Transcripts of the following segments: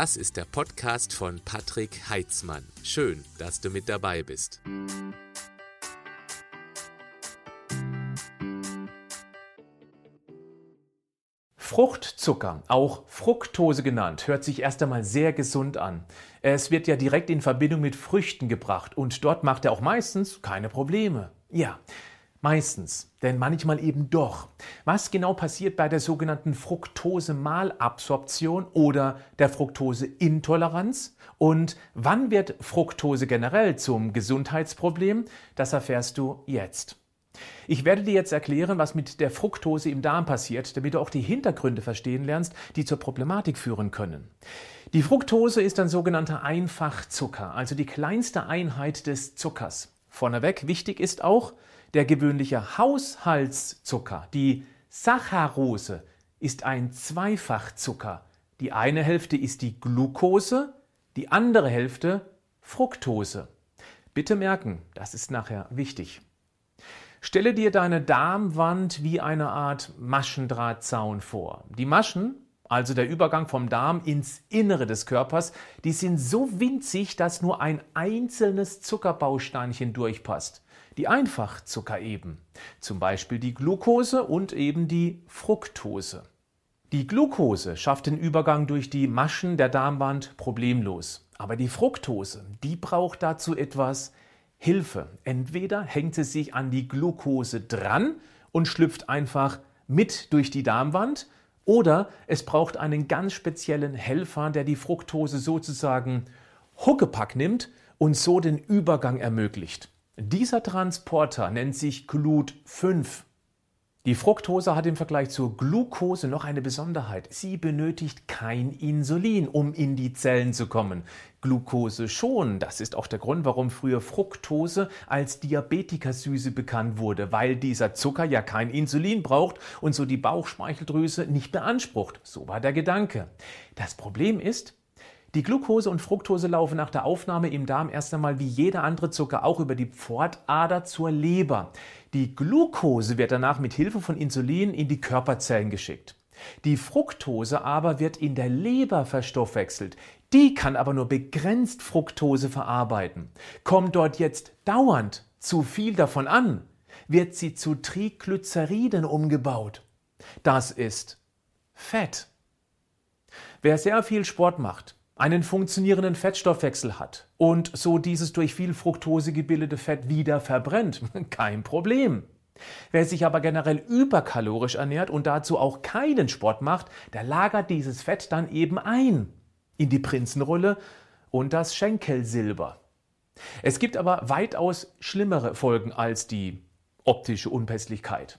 Das ist der Podcast von Patrick Heitzmann. Schön, dass du mit dabei bist. Fruchtzucker, auch Fructose genannt, hört sich erst einmal sehr gesund an. Es wird ja direkt in Verbindung mit Früchten gebracht und dort macht er auch meistens keine Probleme. Ja, meistens, denn manchmal eben doch. Was genau passiert bei der sogenannten Fructose-Malabsorption oder der Fructose-Intoleranz? Und wann wird Fructose generell zum Gesundheitsproblem? Das erfährst du jetzt. Ich werde dir jetzt erklären, was mit der Fructose im Darm passiert, damit du auch die Hintergründe verstehen lernst, die zur Problematik führen können. Die Fructose ist ein sogenannter Einfachzucker, also die kleinste Einheit des Zuckers. Vorneweg wichtig ist auch, der gewöhnliche Haushaltszucker, die Saccharose, ist ein Zweifachzucker. Die eine Hälfte ist die Glucose, die andere Hälfte Fructose. Bitte merken, das ist nachher wichtig. Stelle dir deine Darmwand wie eine Art Maschendrahtzaun vor. Die Maschen, also der Übergang vom Darm ins Innere des Körpers, die sind so winzig, dass nur ein einzelnes Zuckerbausteinchen durchpasst. Die Einfachzucker eben, zum Beispiel die Glucose und eben die Fructose. Die Glucose schafft den Übergang durch die Maschen der Darmwand problemlos. Aber die Fructose, die braucht dazu etwas Hilfe. Entweder hängt sie sich an die Glucose dran und schlüpft einfach mit durch die Darmwand, oder es braucht einen ganz speziellen Helfer, der die Fructose sozusagen Huckepack nimmt und so den Übergang ermöglicht. Dieser Transporter nennt sich Glut5. Die Fructose hat im Vergleich zur Glucose noch eine Besonderheit. Sie benötigt kein Insulin, um in die Zellen zu kommen. Glucose schon. Das ist auch der Grund, warum früher Fructose als Diabetikersüße bekannt wurde, weil dieser Zucker ja kein Insulin braucht und so die Bauchspeicheldrüse nicht beansprucht. So war der Gedanke. Das Problem ist, die Glucose und Fructose laufen nach der Aufnahme im Darm erst einmal wie jeder andere Zucker auch über die Pfortader zur Leber. Die Glucose wird danach mit Hilfe von Insulin in die Körperzellen geschickt. Die Fructose aber wird in der Leber verstoffwechselt. Die kann aber nur begrenzt Fructose verarbeiten. Kommt dort jetzt dauernd zu viel davon an, wird sie zu Triglyceriden umgebaut. Das ist Fett. Wer sehr viel Sport macht, einen funktionierenden Fettstoffwechsel hat und so dieses durch viel Fructose gebildete Fett wieder verbrennt, kein Problem. Wer sich aber generell überkalorisch ernährt und dazu auch keinen Sport macht, der lagert dieses Fett dann eben ein in die Prinzenrolle und das Schenkelsilber. Es gibt aber weitaus schlimmere Folgen als die optische Unpässlichkeit.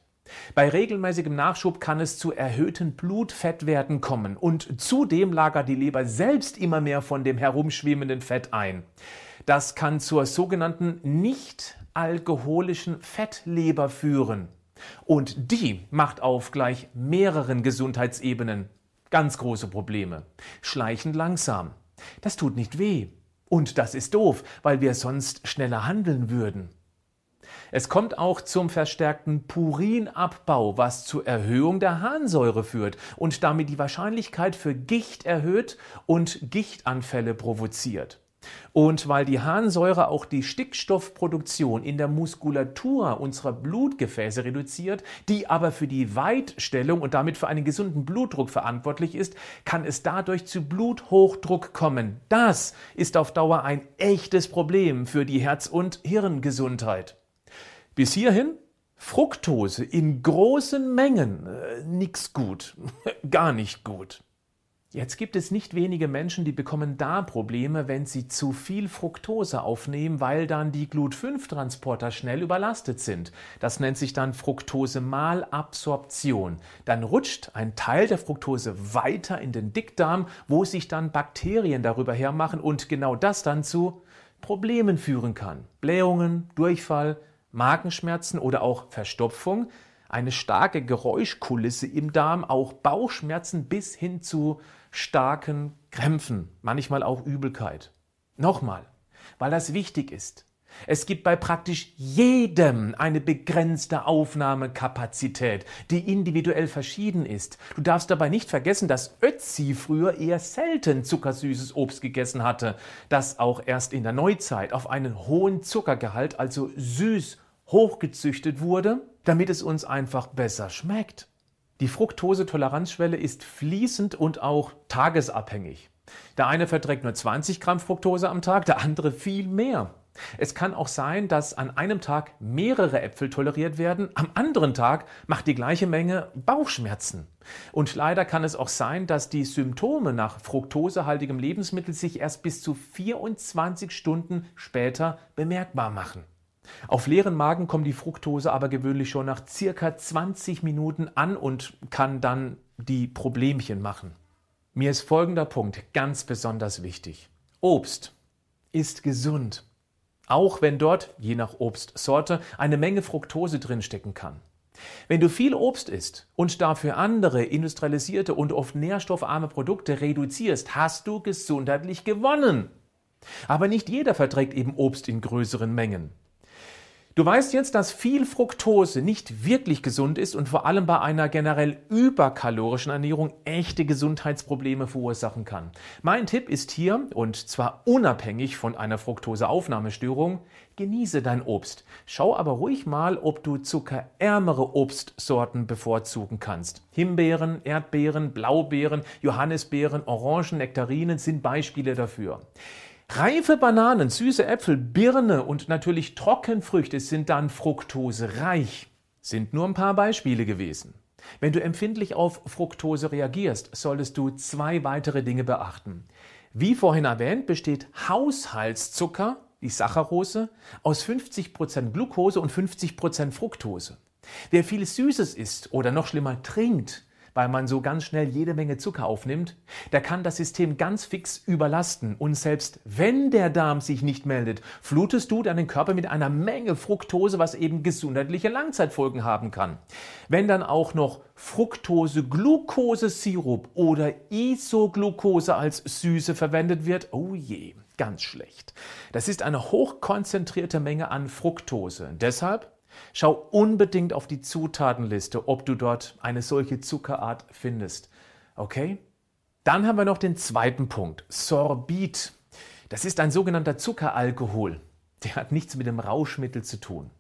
Bei regelmäßigem Nachschub kann es zu erhöhten Blutfettwerten kommen und zudem lagert die Leber selbst immer mehr von dem herumschwemmenden Fett ein. Das kann zur sogenannten nicht alkoholischen Fettleber führen. Und die macht auf gleich mehreren Gesundheitsebenen ganz große Probleme. Schleichend langsam. Das tut nicht weh. Und das ist doof, weil wir sonst schneller handeln würden. Es kommt auch zum verstärkten Purinabbau, was zur Erhöhung der Harnsäure führt und damit die Wahrscheinlichkeit für Gicht erhöht und Gichtanfälle provoziert. Und weil die Harnsäure auch die Stickstoffproduktion in der Muskulatur unserer Blutgefäße reduziert, die aber für die Weitstellung und damit für einen gesunden Blutdruck verantwortlich ist, kann es dadurch zu Bluthochdruck kommen. Das ist auf Dauer ein echtes Problem für die Herz- und Hirngesundheit. Bis hierhin Fructose in großen Mengen, äh, nix gut, gar nicht gut. Jetzt gibt es nicht wenige Menschen, die bekommen Darmprobleme, wenn sie zu viel Fructose aufnehmen, weil dann die Glut-5-Transporter schnell überlastet sind. Das nennt sich dann Fructose-Malabsorption. Dann rutscht ein Teil der Fructose weiter in den Dickdarm, wo sich dann Bakterien darüber hermachen und genau das dann zu Problemen führen kann. Blähungen, Durchfall, Magenschmerzen oder auch Verstopfung, eine starke Geräuschkulisse im Darm, auch Bauchschmerzen bis hin zu starken Krämpfen, manchmal auch Übelkeit. Nochmal, weil das wichtig ist. Es gibt bei praktisch jedem eine begrenzte Aufnahmekapazität, die individuell verschieden ist. Du darfst dabei nicht vergessen, dass Ötzi früher eher selten zuckersüßes Obst gegessen hatte, das auch erst in der Neuzeit auf einen hohen Zuckergehalt, also süß, hochgezüchtet wurde, damit es uns einfach besser schmeckt. Die Fructose-Toleranzschwelle ist fließend und auch tagesabhängig. Der eine verträgt nur 20 Gramm Fructose am Tag, der andere viel mehr. Es kann auch sein, dass an einem Tag mehrere Äpfel toleriert werden, am anderen Tag macht die gleiche Menge Bauchschmerzen. Und leider kann es auch sein, dass die Symptome nach fruktosehaltigem Lebensmittel sich erst bis zu 24 Stunden später bemerkbar machen. Auf leeren Magen kommt die Fructose aber gewöhnlich schon nach circa 20 Minuten an und kann dann die Problemchen machen. Mir ist folgender Punkt ganz besonders wichtig. Obst ist gesund auch wenn dort, je nach Obstsorte, eine Menge Fructose drinstecken kann. Wenn du viel Obst isst und dafür andere industrialisierte und oft nährstoffarme Produkte reduzierst, hast du gesundheitlich gewonnen. Aber nicht jeder verträgt eben Obst in größeren Mengen. Du weißt jetzt, dass viel Fructose nicht wirklich gesund ist und vor allem bei einer generell überkalorischen Ernährung echte Gesundheitsprobleme verursachen kann. Mein Tipp ist hier, und zwar unabhängig von einer Fructoseaufnahmestörung, genieße dein Obst. Schau aber ruhig mal, ob du zuckerärmere Obstsorten bevorzugen kannst. Himbeeren, Erdbeeren, Blaubeeren, Johannisbeeren, Orangen, Nektarinen sind Beispiele dafür. Reife Bananen, süße Äpfel, Birne und natürlich Trockenfrüchte sind dann fruktosereich. Sind nur ein paar Beispiele gewesen. Wenn du empfindlich auf Fructose reagierst, solltest du zwei weitere Dinge beachten. Wie vorhin erwähnt, besteht Haushaltszucker, die Saccharose, aus 50% Glucose und 50% Fructose. Wer viel Süßes isst oder noch schlimmer trinkt, weil man so ganz schnell jede Menge Zucker aufnimmt, der kann das System ganz fix überlasten. Und selbst wenn der Darm sich nicht meldet, flutest du deinen Körper mit einer Menge Fructose, was eben gesundheitliche Langzeitfolgen haben kann. Wenn dann auch noch Fructose-Glucose-Sirup oder Isoglucose als Süße verwendet wird, oh je, ganz schlecht. Das ist eine hochkonzentrierte Menge an Fructose. Deshalb Schau unbedingt auf die Zutatenliste, ob du dort eine solche Zuckerart findest. Okay? Dann haben wir noch den zweiten Punkt, Sorbit. Das ist ein sogenannter Zuckeralkohol. Der hat nichts mit dem Rauschmittel zu tun.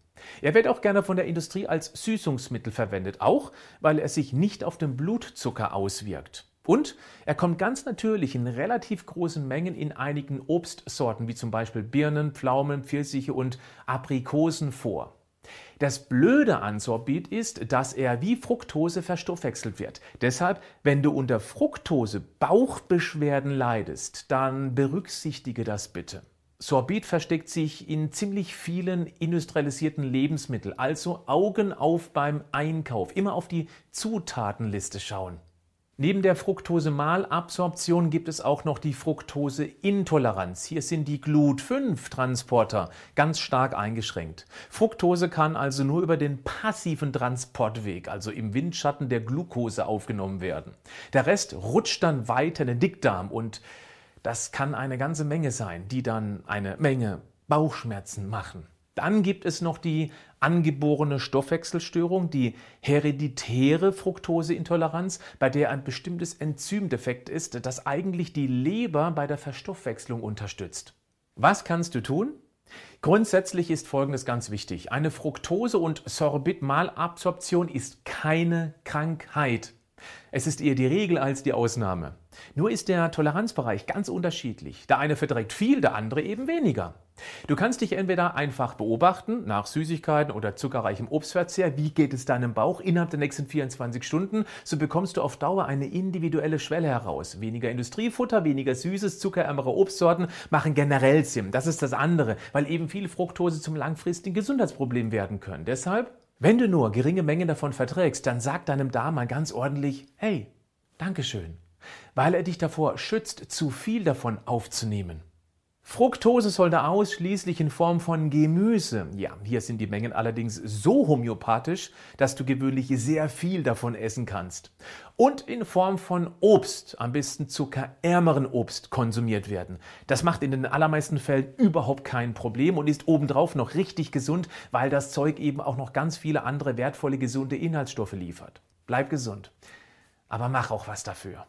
Er wird auch gerne von der Industrie als Süßungsmittel verwendet, auch weil er sich nicht auf den Blutzucker auswirkt. Und er kommt ganz natürlich in relativ großen Mengen in einigen Obstsorten, wie zum Beispiel Birnen, Pflaumen, Pfirsiche und Aprikosen vor. Das Blöde an Sorbit ist, dass er wie Fructose verstoffwechselt wird. Deshalb, wenn du unter Fructose Bauchbeschwerden leidest, dann berücksichtige das bitte. Sorbit versteckt sich in ziemlich vielen industrialisierten Lebensmitteln, also Augen auf beim Einkauf, immer auf die Zutatenliste schauen. Neben der Fructose-Malabsorption gibt es auch noch die Fructose-Intoleranz. Hier sind die Glut-5-Transporter ganz stark eingeschränkt. Fructose kann also nur über den passiven Transportweg, also im Windschatten der Glucose, aufgenommen werden. Der Rest rutscht dann weiter in den Dickdarm und das kann eine ganze Menge sein, die dann eine Menge Bauchschmerzen machen. Dann gibt es noch die angeborene Stoffwechselstörung, die hereditäre Fructoseintoleranz, bei der ein bestimmtes Enzym defekt ist, das eigentlich die Leber bei der Verstoffwechslung unterstützt. Was kannst du tun? Grundsätzlich ist Folgendes ganz wichtig. Eine Fructose- und Sorbitmalabsorption ist keine Krankheit. Es ist eher die Regel als die Ausnahme. Nur ist der Toleranzbereich ganz unterschiedlich. Der eine verträgt viel, der andere eben weniger. Du kannst dich entweder einfach beobachten, nach Süßigkeiten oder zuckerreichem Obstverzehr, wie geht es deinem Bauch innerhalb der nächsten 24 Stunden, so bekommst du auf Dauer eine individuelle Schwelle heraus. Weniger Industriefutter, weniger süßes, zuckerärmere Obstsorten machen generell Sinn. Das ist das andere, weil eben viel Fructose zum langfristigen Gesundheitsproblem werden können. Deshalb wenn du nur geringe Mengen davon verträgst, dann sag deinem Darm mal ganz ordentlich, hey, Dankeschön, weil er dich davor schützt, zu viel davon aufzunehmen. Fructose sollte ausschließlich in Form von Gemüse. Ja, hier sind die Mengen allerdings so homöopathisch, dass du gewöhnlich sehr viel davon essen kannst. Und in Form von Obst, am besten zuckerärmeren Obst, konsumiert werden. Das macht in den allermeisten Fällen überhaupt kein Problem und ist obendrauf noch richtig gesund, weil das Zeug eben auch noch ganz viele andere wertvolle gesunde Inhaltsstoffe liefert. Bleib gesund, aber mach auch was dafür.